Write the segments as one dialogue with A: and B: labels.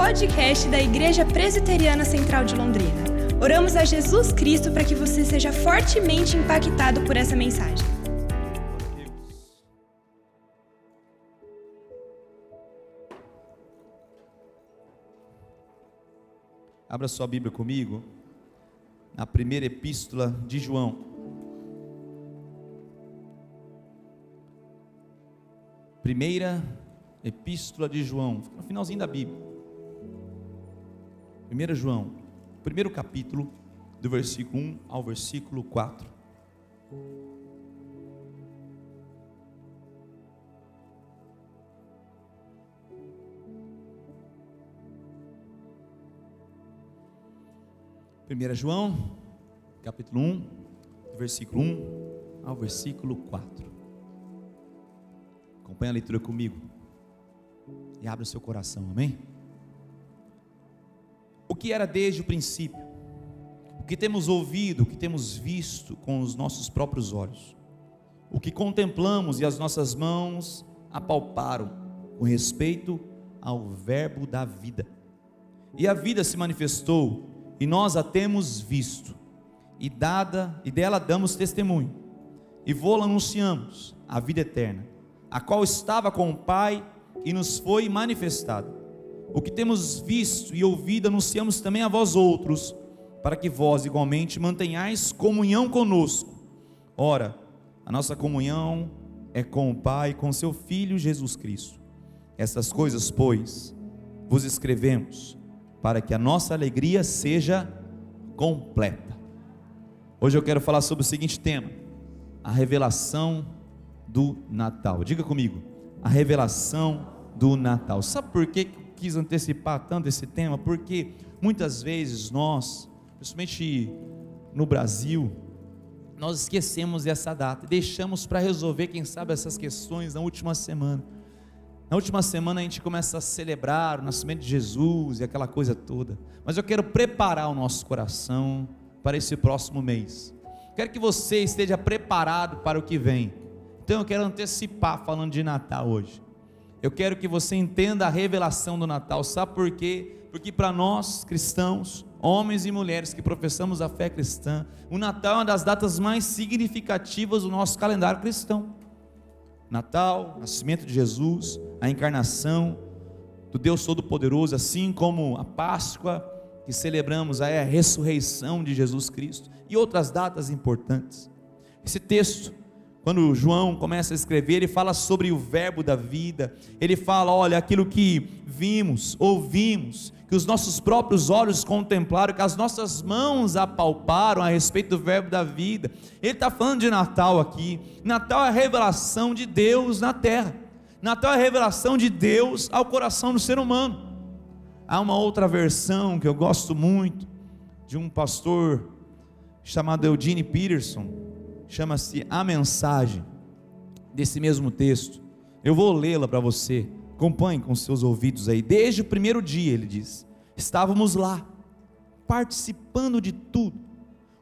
A: podcast da Igreja Presbiteriana Central de Londrina. Oramos a Jesus Cristo para que você seja fortemente impactado por essa mensagem.
B: Abra sua Bíblia comigo, na primeira epístola de João. Primeira epístola de João, no finalzinho da Bíblia. 1 João, primeiro capítulo, do versículo 1 ao versículo 4. Primeira João, capítulo 1, do versículo 1 ao versículo 4. Acompanhe a leitura comigo e abra o seu coração, amém? O que era desde o princípio, o que temos ouvido, o que temos visto com os nossos próprios olhos, o que contemplamos e as nossas mãos apalparam com respeito ao Verbo da vida. E a vida se manifestou e nós a temos visto e dada e dela damos testemunho e vô-la anunciamos a vida eterna, a qual estava com o Pai e nos foi manifestado. O que temos visto e ouvido anunciamos também a vós outros, para que vós igualmente mantenhais comunhão conosco. Ora, a nossa comunhão é com o Pai e com seu Filho Jesus Cristo. Essas coisas, pois, vos escrevemos, para que a nossa alegria seja completa. Hoje eu quero falar sobre o seguinte tema: a revelação do Natal. Diga comigo, a revelação do Natal. Sabe por que quis antecipar tanto esse tema? Porque muitas vezes nós, principalmente no Brasil, nós esquecemos essa data, deixamos para resolver, quem sabe, essas questões na última semana. Na última semana a gente começa a celebrar o nascimento de Jesus e aquela coisa toda. Mas eu quero preparar o nosso coração para esse próximo mês. Quero que você esteja preparado para o que vem. Então eu quero antecipar falando de Natal hoje. Eu quero que você entenda a revelação do Natal. Sabe por quê? Porque para nós cristãos, homens e mulheres que professamos a fé cristã, o Natal é uma das datas mais significativas do nosso calendário cristão. Natal, nascimento de Jesus, a encarnação do Deus Todo-Poderoso, assim como a Páscoa que celebramos, a ressurreição de Jesus Cristo e outras datas importantes. Esse texto, quando João começa a escrever, ele fala sobre o verbo da vida, ele fala: olha, aquilo que vimos, ouvimos, que os nossos próprios olhos contemplaram, que as nossas mãos apalparam a respeito do verbo da vida. Ele está falando de Natal aqui. Natal é a revelação de Deus na terra. Natal é a revelação de Deus ao coração do ser humano. Há uma outra versão que eu gosto muito, de um pastor chamado Eugene Peterson, chama-se A Mensagem, desse mesmo texto. Eu vou lê-la para você. Acompanhe com seus ouvidos aí. Desde o primeiro dia, ele diz: estávamos lá, participando de tudo.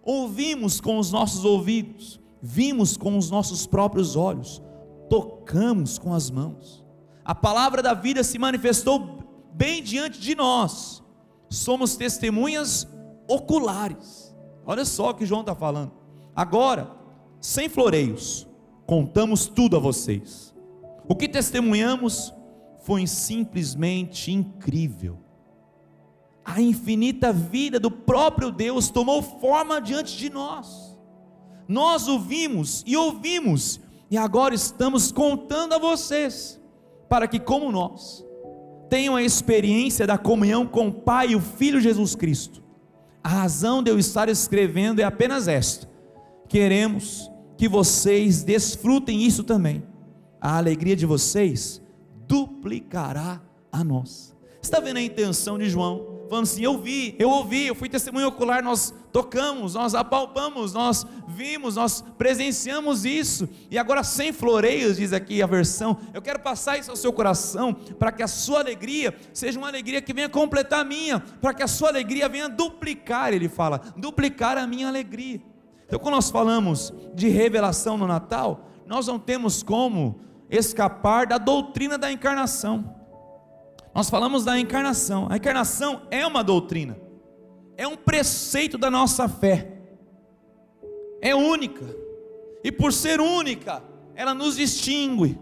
B: Ouvimos com os nossos ouvidos, vimos com os nossos próprios olhos, tocamos com as mãos. A palavra da vida se manifestou bem diante de nós. Somos testemunhas oculares. Olha só o que João está falando. Agora, sem floreios, contamos tudo a vocês. O que testemunhamos foi simplesmente incrível. A infinita vida do próprio Deus tomou forma diante de nós. Nós ouvimos e ouvimos, e agora estamos contando a vocês, para que, como nós, tenham a experiência da comunhão com o Pai e o Filho Jesus Cristo. A razão de eu estar escrevendo é apenas esta: queremos que vocês desfrutem isso também. A alegria de vocês duplicará a nós. Está vendo a intenção de João? Falando assim: eu vi, eu ouvi, eu fui testemunho ocular, nós tocamos, nós apalpamos, nós vimos, nós presenciamos isso, e agora sem floreios, diz aqui a versão. Eu quero passar isso ao seu coração, para que a sua alegria seja uma alegria que venha completar a minha, para que a sua alegria venha duplicar, ele fala, duplicar a minha alegria. Então, quando nós falamos de revelação no Natal, nós não temos como escapar da doutrina da encarnação. Nós falamos da encarnação. A encarnação é uma doutrina, é um preceito da nossa fé, é única, e por ser única, ela nos distingue.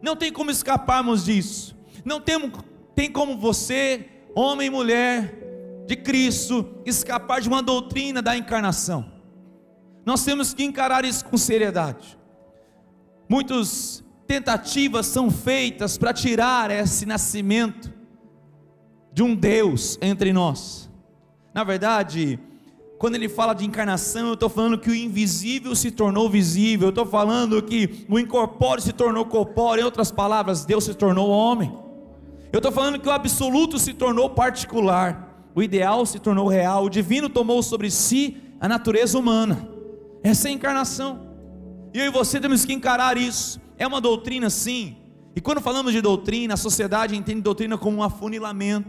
B: Não tem como escaparmos disso. Não tem, tem como você, homem e mulher de Cristo, escapar de uma doutrina da encarnação. Nós temos que encarar isso com seriedade. Muitas tentativas são feitas para tirar esse nascimento de um Deus entre nós. Na verdade, quando ele fala de encarnação, eu estou falando que o invisível se tornou visível, eu estou falando que o incorpóreo se tornou corpóreo, em outras palavras, Deus se tornou homem. Eu estou falando que o absoluto se tornou particular, o ideal se tornou real, o divino tomou sobre si a natureza humana. Essa é a encarnação. E eu e você temos que encarar isso. É uma doutrina, sim. E quando falamos de doutrina, a sociedade entende doutrina como um afunilamento.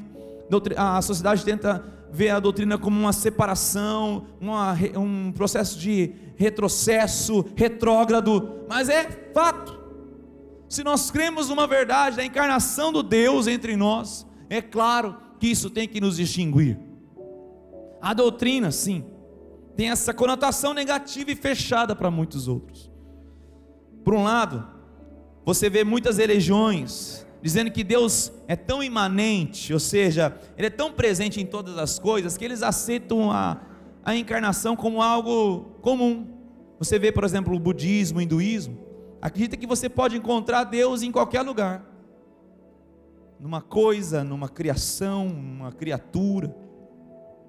B: A sociedade tenta vê a doutrina como uma separação, uma, um processo de retrocesso, retrógrado, mas é fato. Se nós cremos numa verdade da encarnação do Deus entre nós, é claro que isso tem que nos distinguir. A doutrina, sim, tem essa conotação negativa e fechada para muitos outros. Por um lado, você vê muitas religiões dizendo que Deus é tão imanente, ou seja, Ele é tão presente em todas as coisas, que eles aceitam a, a encarnação como algo comum. Você vê, por exemplo, o budismo, o hinduísmo, acredita que você pode encontrar Deus em qualquer lugar, numa coisa, numa criação, numa criatura.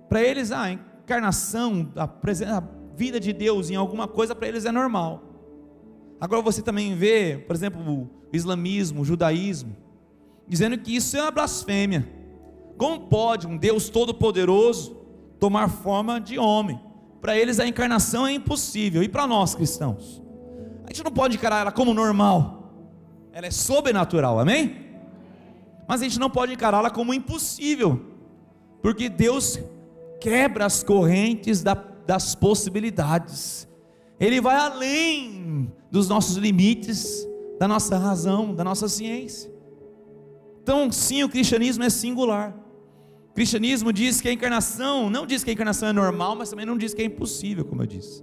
B: Para eles, a encarnação, a, a vida de Deus em alguma coisa, para eles é normal. Agora você também vê, por exemplo, o islamismo, o judaísmo, dizendo que isso é uma blasfêmia. Como pode um Deus todo-poderoso tomar forma de homem? Para eles a encarnação é impossível. E para nós cristãos? A gente não pode encarar ela como normal. Ela é sobrenatural, amém? Mas a gente não pode encará-la como impossível. Porque Deus quebra as correntes da, das possibilidades. Ele vai além dos nossos limites, da nossa razão, da nossa ciência. Então, sim, o cristianismo é singular. O cristianismo diz que a encarnação, não diz que a encarnação é normal, mas também não diz que é impossível, como eu disse.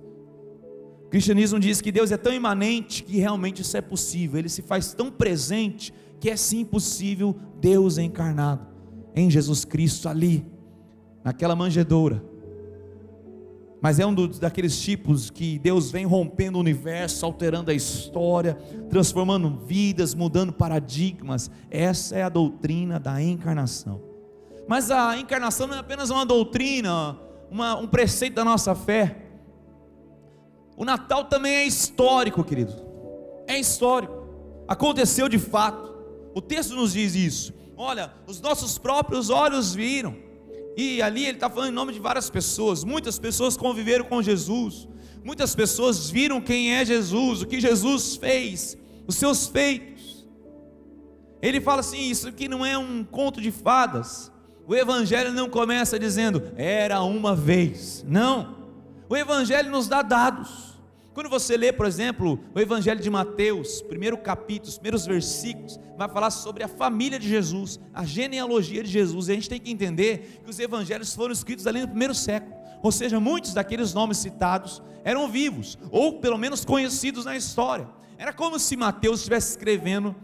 B: O cristianismo diz que Deus é tão imanente que realmente isso é possível, ele se faz tão presente que é sim possível Deus encarnado em Jesus Cristo ali, naquela manjedoura, mas é um dos, daqueles tipos que Deus vem rompendo o universo, alterando a história, transformando vidas, mudando paradigmas. Essa é a doutrina da encarnação. Mas a encarnação não é apenas uma doutrina, uma, um preceito da nossa fé. O Natal também é histórico, querido. É histórico. Aconteceu de fato. O texto nos diz isso. Olha, os nossos próprios olhos viram e ali ele está falando em nome de várias pessoas. Muitas pessoas conviveram com Jesus. Muitas pessoas viram quem é Jesus, o que Jesus fez, os seus feitos. Ele fala assim: Isso aqui não é um conto de fadas. O Evangelho não começa dizendo, era uma vez. Não. O Evangelho nos dá dados. Quando você lê, por exemplo, o Evangelho de Mateus, primeiro capítulo, os primeiros versículos, vai falar sobre a família de Jesus, a genealogia de Jesus. E a gente tem que entender que os evangelhos foram escritos ali no primeiro século. Ou seja, muitos daqueles nomes citados eram vivos, ou pelo menos conhecidos na história. Era como se Mateus estivesse escrevendo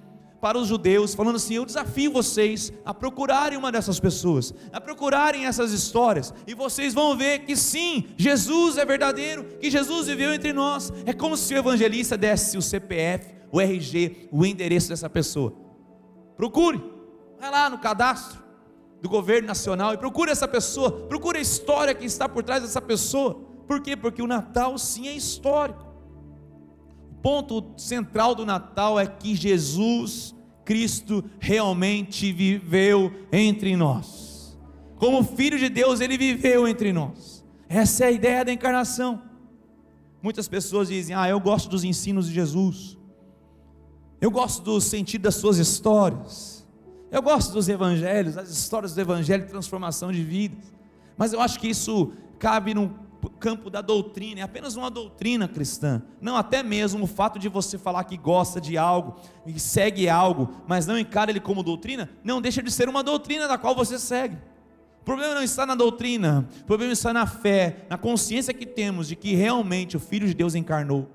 B: para os judeus, falando assim: Eu desafio vocês a procurarem uma dessas pessoas, a procurarem essas histórias, e vocês vão ver que sim, Jesus é verdadeiro, que Jesus viveu entre nós. É como se o evangelista desse o CPF, o RG, o endereço dessa pessoa. Procure, vai lá no cadastro do governo nacional e procure essa pessoa, procure a história que está por trás dessa pessoa. Por quê? Porque o Natal sim é histórico. Ponto central do Natal é que Jesus Cristo realmente viveu entre nós. Como filho de Deus, ele viveu entre nós. Essa é a ideia da encarnação. Muitas pessoas dizem: "Ah, eu gosto dos ensinos de Jesus. Eu gosto do sentido das suas histórias. Eu gosto dos evangelhos, as histórias do evangelho de transformação de vidas. Mas eu acho que isso cabe num campo da doutrina, é apenas uma doutrina cristã. Não, até mesmo o fato de você falar que gosta de algo e segue algo, mas não encara ele como doutrina, não deixa de ser uma doutrina da qual você segue. O problema não está na doutrina, o problema está na fé, na consciência que temos de que realmente o Filho de Deus encarnou.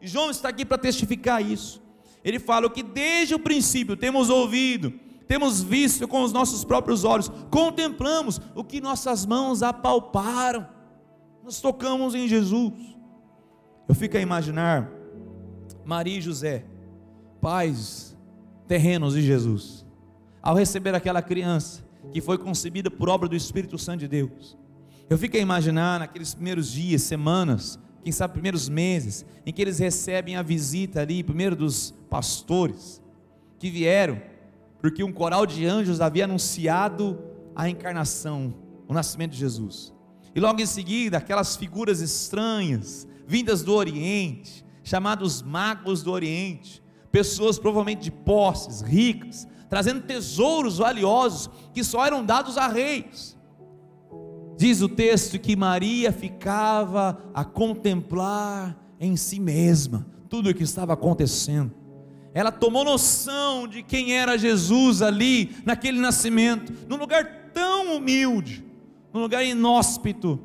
B: E João está aqui para testificar isso. Ele fala que desde o princípio temos ouvido, temos visto com os nossos próprios olhos, contemplamos o que nossas mãos apalparam. Nós tocamos em Jesus. Eu fico a imaginar Maria e José, pais terrenos de Jesus, ao receber aquela criança que foi concebida por obra do Espírito Santo de Deus. Eu fico a imaginar naqueles primeiros dias, semanas, quem sabe primeiros meses, em que eles recebem a visita ali, primeiro dos pastores, que vieram, porque um coral de anjos havia anunciado a encarnação, o nascimento de Jesus. E logo em seguida, aquelas figuras estranhas, vindas do Oriente, chamados magos do Oriente, pessoas provavelmente de posses, ricas, trazendo tesouros valiosos que só eram dados a reis. Diz o texto que Maria ficava a contemplar em si mesma tudo o que estava acontecendo. Ela tomou noção de quem era Jesus ali, naquele nascimento, num lugar tão humilde, num lugar inóspito,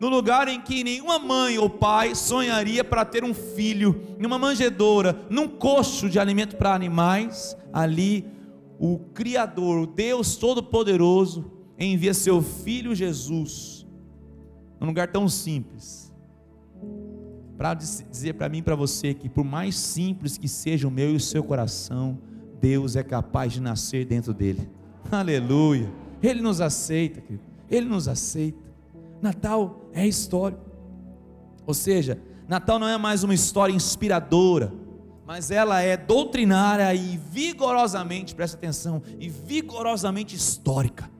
B: no lugar em que nenhuma mãe ou pai sonharia para ter um filho, numa manjedoura, num coxo de alimento para animais, ali o Criador, o Deus Todo-Poderoso, envia seu Filho Jesus, num lugar tão simples, para dizer para mim e para você que, por mais simples que seja o meu e o seu coração, Deus é capaz de nascer dentro dele. Aleluia! Ele nos aceita, querido. Ele nos aceita. Natal é história. Ou seja, Natal não é mais uma história inspiradora mas ela é doutrinária e vigorosamente, presta atenção, e vigorosamente histórica.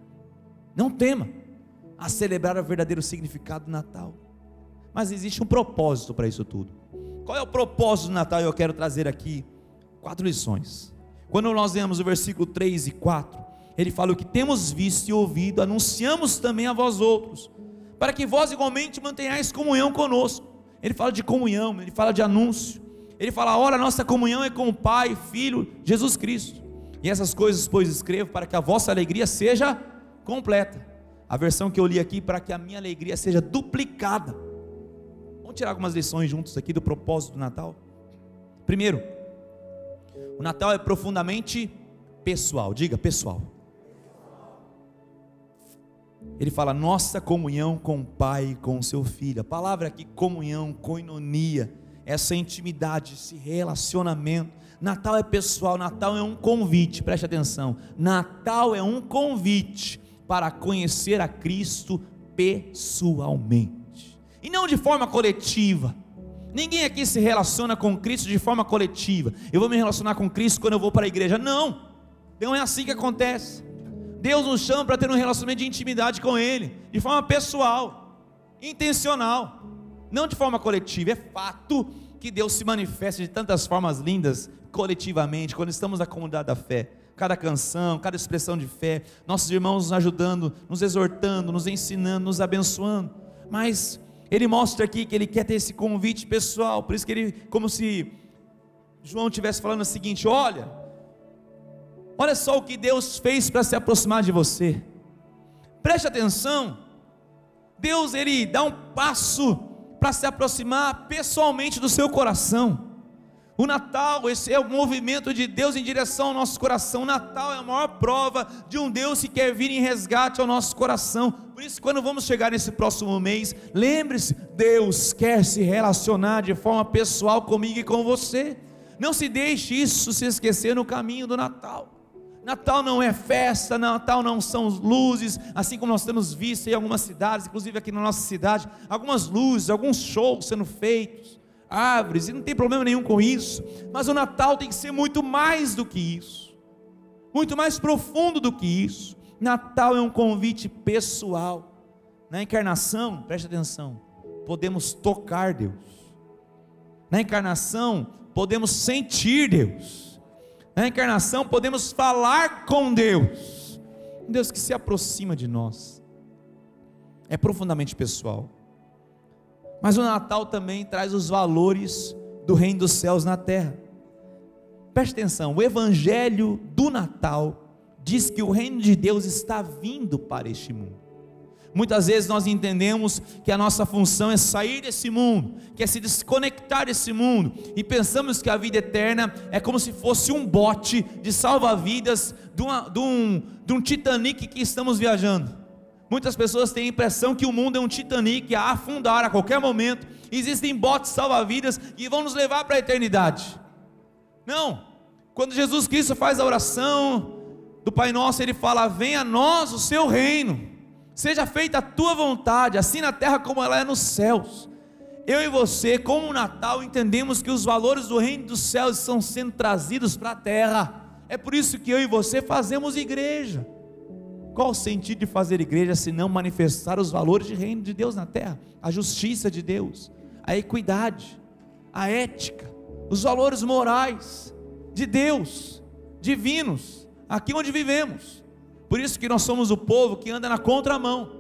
B: Não tema a celebrar o verdadeiro significado do Natal. Mas existe um propósito para isso tudo. Qual é o propósito do Natal? Eu quero trazer aqui quatro lições. Quando nós lemos o versículo 3 e 4, ele fala: O que temos visto e ouvido, anunciamos também a vós outros, para que vós igualmente mantenhais comunhão conosco. Ele fala de comunhão, ele fala de anúncio. Ele fala: ora, nossa comunhão é com o Pai, Filho, Jesus Cristo. E essas coisas, pois, escrevo para que a vossa alegria seja completa. A versão que eu li aqui, para que a minha alegria seja duplicada. Vamos tirar algumas lições juntos aqui do propósito do Natal? Primeiro, o Natal é profundamente pessoal. Diga pessoal. Ele fala nossa comunhão com o Pai e com o seu Filho. A palavra aqui, comunhão, coinonia essa intimidade, esse relacionamento. Natal é pessoal, Natal é um convite, preste atenção. Natal é um convite para conhecer a Cristo pessoalmente e não de forma coletiva. Ninguém aqui se relaciona com Cristo de forma coletiva. Eu vou me relacionar com Cristo quando eu vou para a igreja. Não, não é assim que acontece. Deus nos chama para ter um relacionamento de intimidade com Ele, de forma pessoal, intencional não de forma coletiva, é fato que Deus se manifesta de tantas formas lindas coletivamente, quando estamos na comunidade da fé. Cada canção, cada expressão de fé, nossos irmãos nos ajudando, nos exortando, nos ensinando, nos abençoando. Mas ele mostra aqui que ele quer ter esse convite pessoal, por isso que ele, como se João estivesse falando o seguinte: olha, olha só o que Deus fez para se aproximar de você. Preste atenção. Deus ele dá um passo para se aproximar pessoalmente do seu coração. O Natal, esse é o movimento de Deus em direção ao nosso coração. O Natal é a maior prova de um Deus que quer vir em resgate ao nosso coração. Por isso, quando vamos chegar nesse próximo mês, lembre-se: Deus quer se relacionar de forma pessoal comigo e com você. Não se deixe isso se esquecer no caminho do Natal. Natal não é festa, Natal não são luzes, assim como nós temos visto em algumas cidades, inclusive aqui na nossa cidade, algumas luzes, alguns shows sendo feitos, árvores, e não tem problema nenhum com isso, mas o Natal tem que ser muito mais do que isso, muito mais profundo do que isso. Natal é um convite pessoal. Na encarnação, preste atenção, podemos tocar Deus. Na encarnação, podemos sentir Deus na encarnação podemos falar com Deus, um Deus que se aproxima de nós, é profundamente pessoal. Mas o Natal também traz os valores do reino dos céus na terra. Preste atenção, o evangelho do Natal diz que o reino de Deus está vindo para este mundo. Muitas vezes nós entendemos que a nossa função é sair desse mundo, que é se desconectar desse mundo, e pensamos que a vida eterna é como se fosse um bote de salva-vidas de, de, um, de um Titanic que estamos viajando. Muitas pessoas têm a impressão que o mundo é um Titanic a afundar a qualquer momento. Existem botes salva-vidas que vão nos levar para a eternidade. Não. Quando Jesus Cristo faz a oração do Pai Nosso, ele fala: Venha a nós o seu reino, seja feita a tua vontade, assim na terra como ela é nos céus. Eu e você, como o Natal, entendemos que os valores do reino dos céus estão sendo trazidos para a terra. É por isso que eu e você fazemos igreja. Qual o sentido de fazer igreja se não manifestar os valores de reino de Deus na terra? A justiça de Deus, a equidade, a ética, os valores morais de Deus, divinos, aqui onde vivemos. Por isso que nós somos o povo que anda na contramão.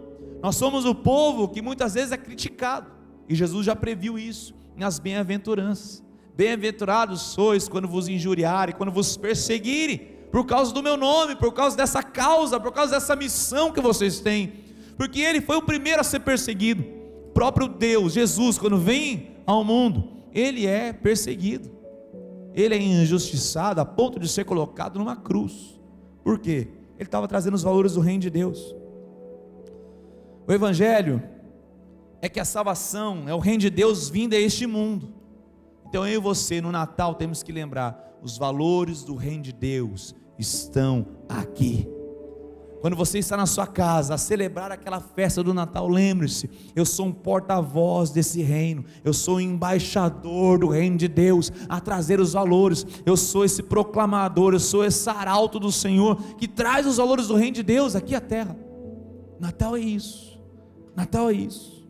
B: Nós somos o povo que muitas vezes é criticado. E Jesus já previu isso nas bem-aventuranças. Bem-aventurados sois quando vos injuriarem, quando vos perseguirem por causa do meu nome, por causa dessa causa, por causa dessa missão que vocês têm, porque ele foi o primeiro a ser perseguido. O próprio Deus, Jesus, quando vem ao mundo, ele é perseguido, ele é injustiçado a ponto de ser colocado numa cruz. Por quê? Ele estava trazendo os valores do reino de Deus. O Evangelho é que a salvação é o reino de Deus vindo a este mundo. Então eu e você no Natal temos que lembrar os valores do reino de Deus estão aqui. Quando você está na sua casa a celebrar aquela festa do Natal, lembre-se: eu sou um porta-voz desse reino, eu sou um embaixador do reino de Deus, a trazer os valores, eu sou esse proclamador, eu sou esse arauto do Senhor que traz os valores do reino de Deus aqui à terra. Natal é isso, Natal é isso.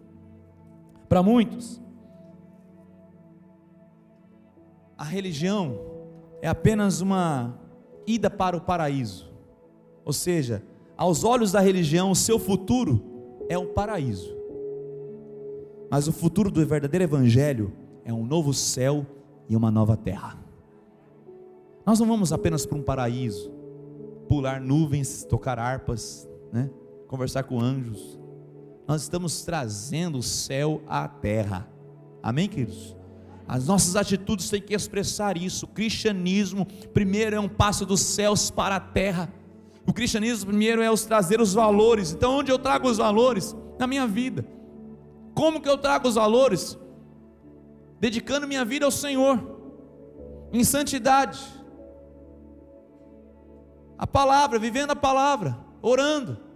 B: Para muitos, a religião é apenas uma ida para o paraíso. Ou seja, aos olhos da religião, o seu futuro é um paraíso. Mas o futuro do verdadeiro evangelho é um novo céu e uma nova terra. Nós não vamos apenas para um paraíso, pular nuvens, tocar harpas, né? conversar com anjos. Nós estamos trazendo o céu à terra. Amém, queridos? As nossas atitudes têm que expressar isso. O cristianismo, primeiro, é um passo dos céus para a terra. O cristianismo, primeiro, é os trazer os valores. Então, onde eu trago os valores? Na minha vida. Como que eu trago os valores? Dedicando minha vida ao Senhor, em santidade. A palavra, vivendo a palavra, orando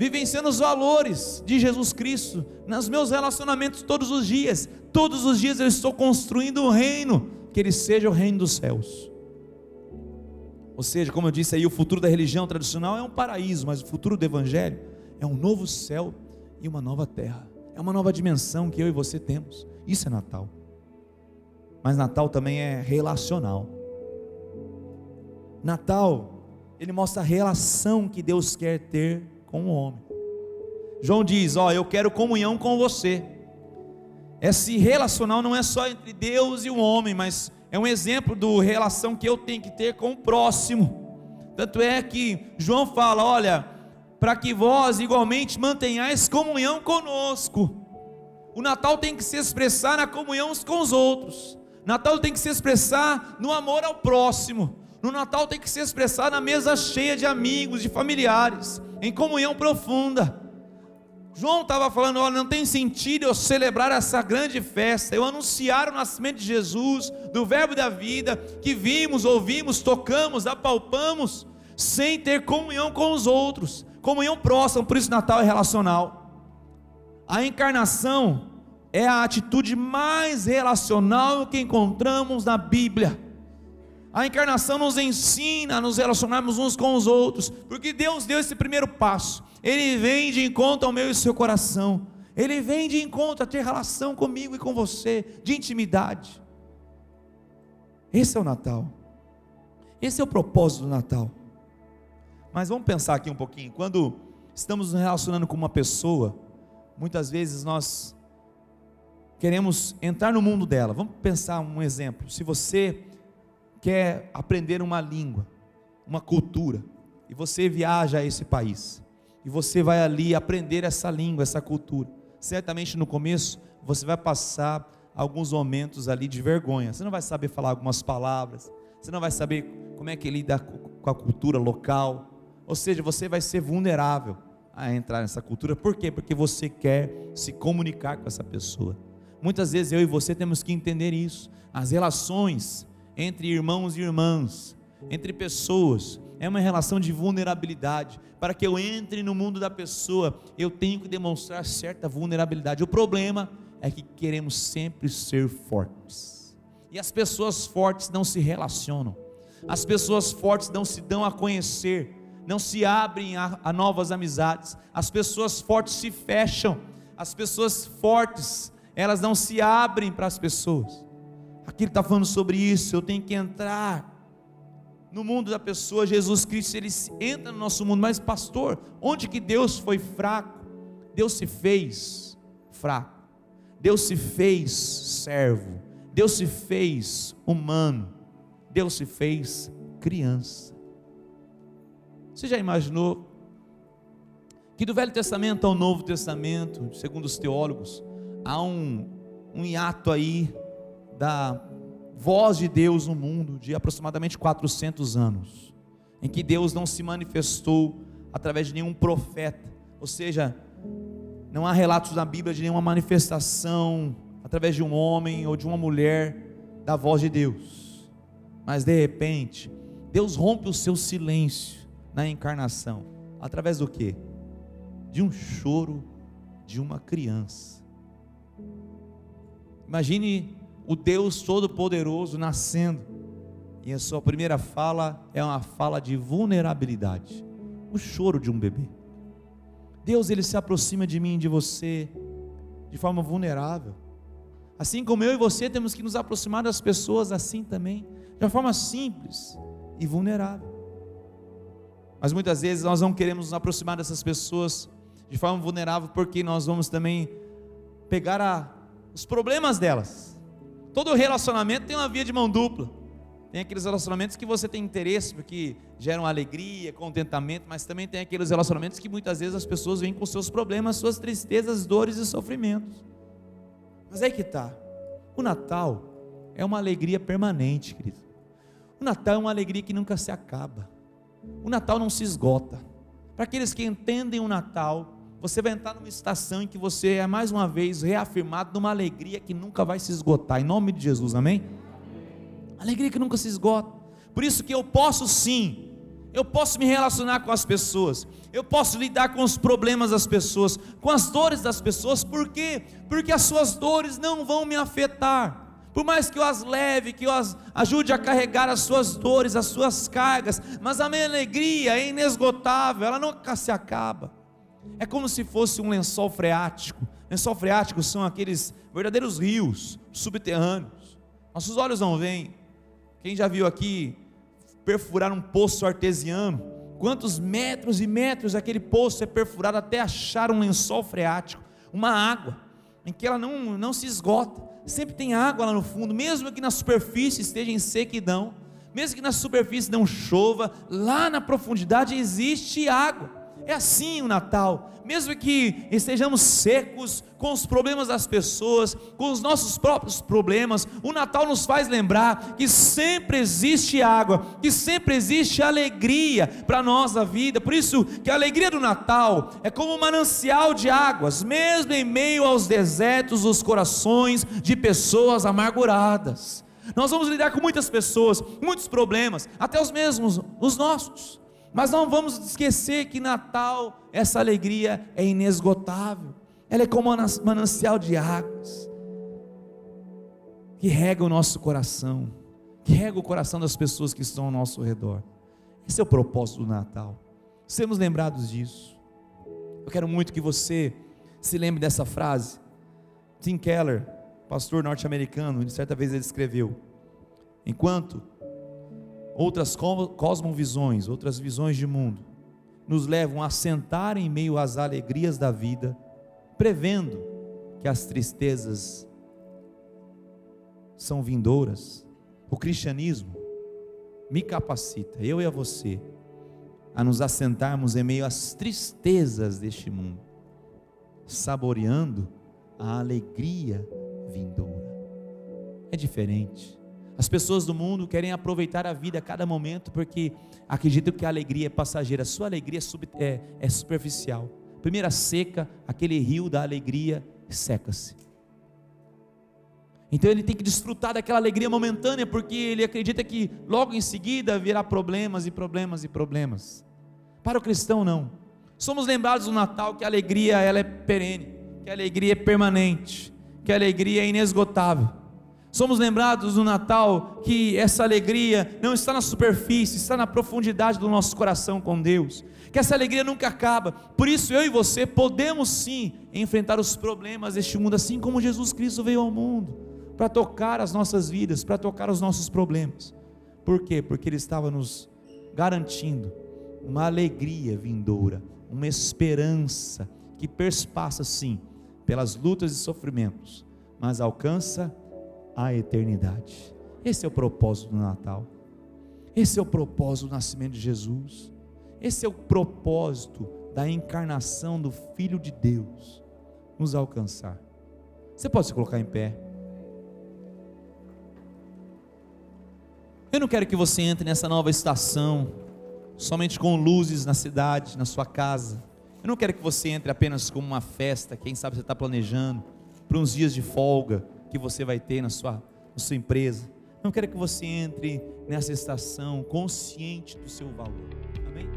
B: vivenciando os valores de Jesus Cristo nos meus relacionamentos todos os dias. Todos os dias eu estou construindo um reino, que ele seja o reino dos céus. Ou seja, como eu disse aí, o futuro da religião tradicional é um paraíso, mas o futuro do evangelho é um novo céu e uma nova terra. É uma nova dimensão que eu e você temos. Isso é Natal. Mas Natal também é relacional. Natal, ele mostra a relação que Deus quer ter com o homem. João diz: Ó, eu quero comunhão com você. Esse relacional não é só entre Deus e o homem, mas é um exemplo do relação que eu tenho que ter com o próximo. Tanto é que João fala: olha, para que vós igualmente mantenhais comunhão conosco. O Natal tem que se expressar na comunhão uns com os outros. Natal tem que se expressar no amor ao próximo. No Natal tem que se expressar na mesa cheia de amigos, de familiares em comunhão profunda. João estava falando: olha, não tem sentido eu celebrar essa grande festa, eu anunciar o nascimento de Jesus, do Verbo da vida, que vimos, ouvimos, tocamos, apalpamos, sem ter comunhão com os outros, comunhão próxima, por isso Natal é relacional. A encarnação é a atitude mais relacional que encontramos na Bíblia. A encarnação nos ensina a nos relacionarmos uns com os outros, porque Deus deu esse primeiro passo. Ele vem de encontro ao meu e seu coração. Ele vem de encontro a ter relação comigo e com você, de intimidade. Esse é o Natal. Esse é o propósito do Natal. Mas vamos pensar aqui um pouquinho. Quando estamos nos relacionando com uma pessoa, muitas vezes nós queremos entrar no mundo dela. Vamos pensar um exemplo. Se você quer aprender uma língua, uma cultura, e você viaja a esse país, e você vai ali aprender essa língua, essa cultura, certamente no começo você vai passar alguns momentos ali de vergonha. Você não vai saber falar algumas palavras, você não vai saber como é que lida com a cultura local. Ou seja, você vai ser vulnerável a entrar nessa cultura. Por quê? Porque você quer se comunicar com essa pessoa. Muitas vezes eu e você temos que entender isso. As relações entre irmãos e irmãs, entre pessoas, é uma relação de vulnerabilidade. Para que eu entre no mundo da pessoa, eu tenho que demonstrar certa vulnerabilidade. O problema é que queremos sempre ser fortes. E as pessoas fortes não se relacionam. As pessoas fortes não se dão a conhecer, não se abrem a, a novas amizades. As pessoas fortes se fecham. As pessoas fortes, elas não se abrem para as pessoas. Aqui ele está falando sobre isso. Eu tenho que entrar no mundo da pessoa. Jesus Cristo, ele entra no nosso mundo. Mas, pastor, onde que Deus foi fraco? Deus se fez fraco. Deus se fez servo, Deus se fez humano, Deus se fez criança. Você já imaginou que do Velho Testamento ao Novo Testamento, segundo os teólogos, há um, um hiato aí da voz de Deus no mundo de aproximadamente 400 anos, em que Deus não se manifestou através de nenhum profeta, ou seja, não há relatos na Bíblia de nenhuma manifestação através de um homem ou de uma mulher da voz de Deus. Mas de repente, Deus rompe o seu silêncio na encarnação. Através do que? De um choro de uma criança. Imagine o Deus Todo-Poderoso nascendo. E a sua primeira fala é uma fala de vulnerabilidade. O choro de um bebê. Deus ele se aproxima de mim e de você de forma vulnerável. Assim como eu e você temos que nos aproximar das pessoas assim também, de uma forma simples e vulnerável. Mas muitas vezes nós não queremos nos aproximar dessas pessoas de forma vulnerável porque nós vamos também pegar a, os problemas delas. Todo relacionamento tem uma via de mão dupla. Tem aqueles relacionamentos que você tem interesse, porque geram alegria, contentamento, mas também tem aqueles relacionamentos que muitas vezes as pessoas vêm com seus problemas, suas tristezas, dores e sofrimentos. Mas é que está. O Natal é uma alegria permanente, querido. O Natal é uma alegria que nunca se acaba. O Natal não se esgota. Para aqueles que entendem o Natal, você vai entrar numa estação em que você é mais uma vez reafirmado numa alegria que nunca vai se esgotar. Em nome de Jesus, amém? Alegria que nunca se esgota. Por isso que eu posso sim, eu posso me relacionar com as pessoas, eu posso lidar com os problemas das pessoas, com as dores das pessoas, por quê? Porque as suas dores não vão me afetar. Por mais que eu as leve, que eu as ajude a carregar as suas dores, as suas cargas, mas a minha alegria é inesgotável, ela nunca se acaba. É como se fosse um lençol freático. Lençol freático são aqueles verdadeiros rios subterrâneos. Nossos olhos não veem, quem já viu aqui perfurar um poço artesiano? Quantos metros e metros aquele poço é perfurado até achar um lençol freático, uma água, em que ela não, não se esgota, sempre tem água lá no fundo, mesmo que na superfície esteja em sequidão, mesmo que na superfície não chova, lá na profundidade existe água. É assim o Natal, mesmo que estejamos secos com os problemas das pessoas, com os nossos próprios problemas, o Natal nos faz lembrar que sempre existe água, que sempre existe alegria para a nossa vida. Por isso que a alegria do Natal é como um manancial de águas, mesmo em meio aos desertos dos corações de pessoas amarguradas. Nós vamos lidar com muitas pessoas, muitos problemas, até os mesmos, os nossos. Mas não vamos esquecer que Natal, essa alegria é inesgotável. Ela é como um manancial de águas que rega o nosso coração, que rega o coração das pessoas que estão ao nosso redor. Esse é o propósito do Natal. Sermos lembrados disso. Eu quero muito que você se lembre dessa frase. Tim Keller, pastor norte-americano, certa vez ele escreveu: Enquanto outras cosmovisões, outras visões de mundo, nos levam a sentar em meio às alegrias da vida, prevendo que as tristezas são vindouras, o cristianismo me capacita, eu e a você, a nos assentarmos em meio às tristezas deste mundo, saboreando a alegria vindoura. É diferente. As pessoas do mundo querem aproveitar a vida a cada momento porque acreditam que a alegria é passageira. A sua alegria é, é, é superficial. Primeira seca, aquele rio da alegria seca-se. Então ele tem que desfrutar daquela alegria momentânea, porque ele acredita que logo em seguida virá problemas e problemas e problemas. Para o cristão, não. Somos lembrados no Natal que a alegria ela é perene, que a alegria é permanente, que a alegria é inesgotável. Somos lembrados no Natal que essa alegria não está na superfície, está na profundidade do nosso coração com Deus. Que essa alegria nunca acaba. Por isso eu e você podemos sim enfrentar os problemas deste mundo assim como Jesus Cristo veio ao mundo, para tocar as nossas vidas, para tocar os nossos problemas. Por quê? Porque ele estava nos garantindo uma alegria vindoura, uma esperança que perspassa sim pelas lutas e sofrimentos, mas alcança a eternidade. Esse é o propósito do Natal. Esse é o propósito do nascimento de Jesus. Esse é o propósito da encarnação do Filho de Deus nos alcançar. Você pode se colocar em pé. Eu não quero que você entre nessa nova estação somente com luzes na cidade, na sua casa. Eu não quero que você entre apenas como uma festa, quem sabe você está planejando, para uns dias de folga que você vai ter na sua, na sua empresa. Não quero que você entre nessa estação consciente do seu valor. Amém?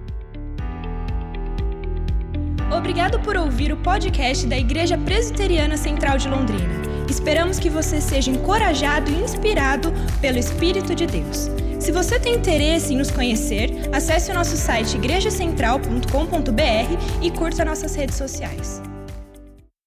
A: Obrigado por ouvir o podcast da Igreja Presbiteriana Central de Londrina. Esperamos que você seja encorajado e inspirado pelo Espírito de Deus. Se você tem interesse em nos conhecer, acesse o nosso site igrejacentral.com.br e curta nossas redes sociais.